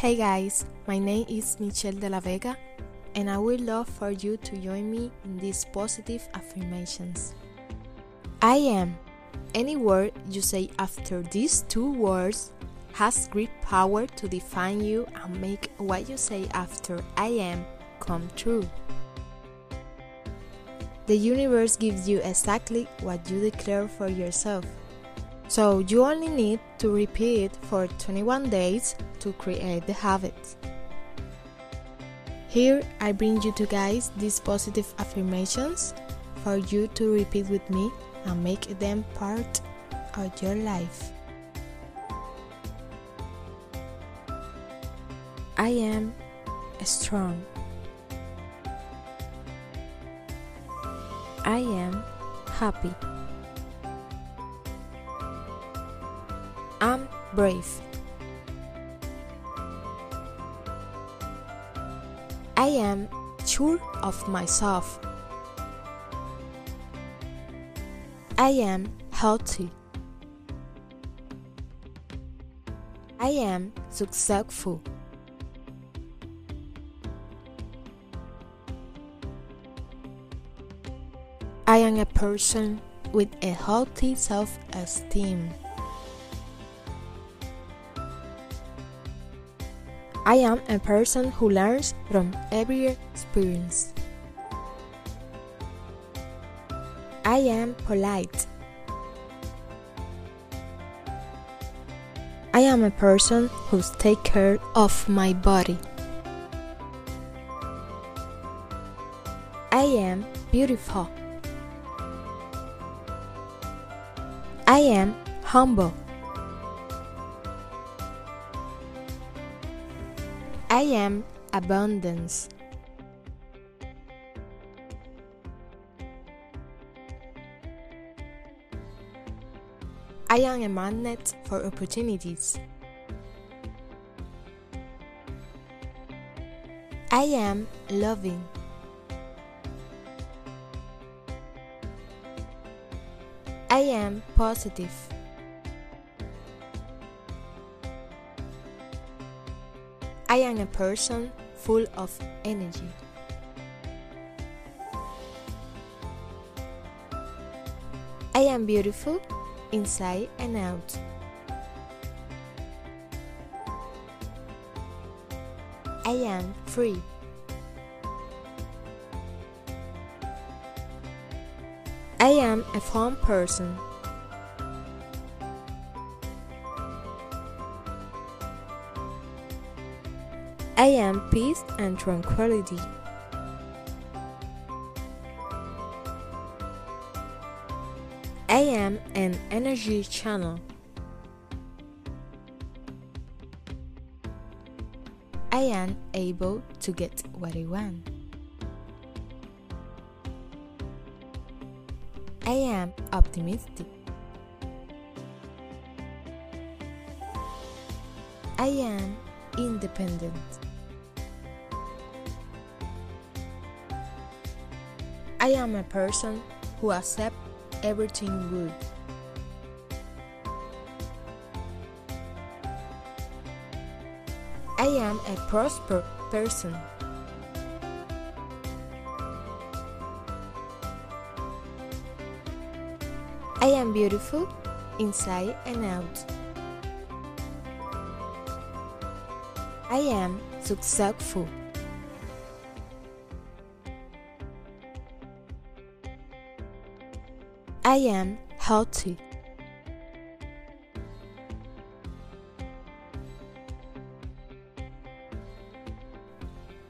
Hey guys, my name is Michelle de la Vega, and I would love for you to join me in these positive affirmations. I am. Any word you say after these two words has great power to define you and make what you say after I am come true. The universe gives you exactly what you declare for yourself. So you only need to repeat for 21 days to create the habit. Here I bring you to guys these positive affirmations for you to repeat with me and make them part of your life. I am strong. I am happy. I'm brave. I am sure of myself. I am healthy. I am successful. I am a person with a healthy self esteem. I am a person who learns from every experience. I am polite. I am a person who takes care of my body. I am beautiful. I am humble. I am abundance. I am a magnet for opportunities. I am loving. I am positive. I am a person full of energy. I am beautiful inside and out. I am free. I am a fun person. I am peace and tranquility. I am an energy channel. I am able to get what I want. I am optimistic. I am independent. I am a person who accepts everything good. I am a prosperous person. I am beautiful inside and out. I am successful. I am healthy.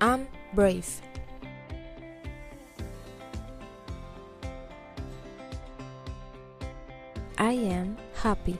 I'm brave. I am happy.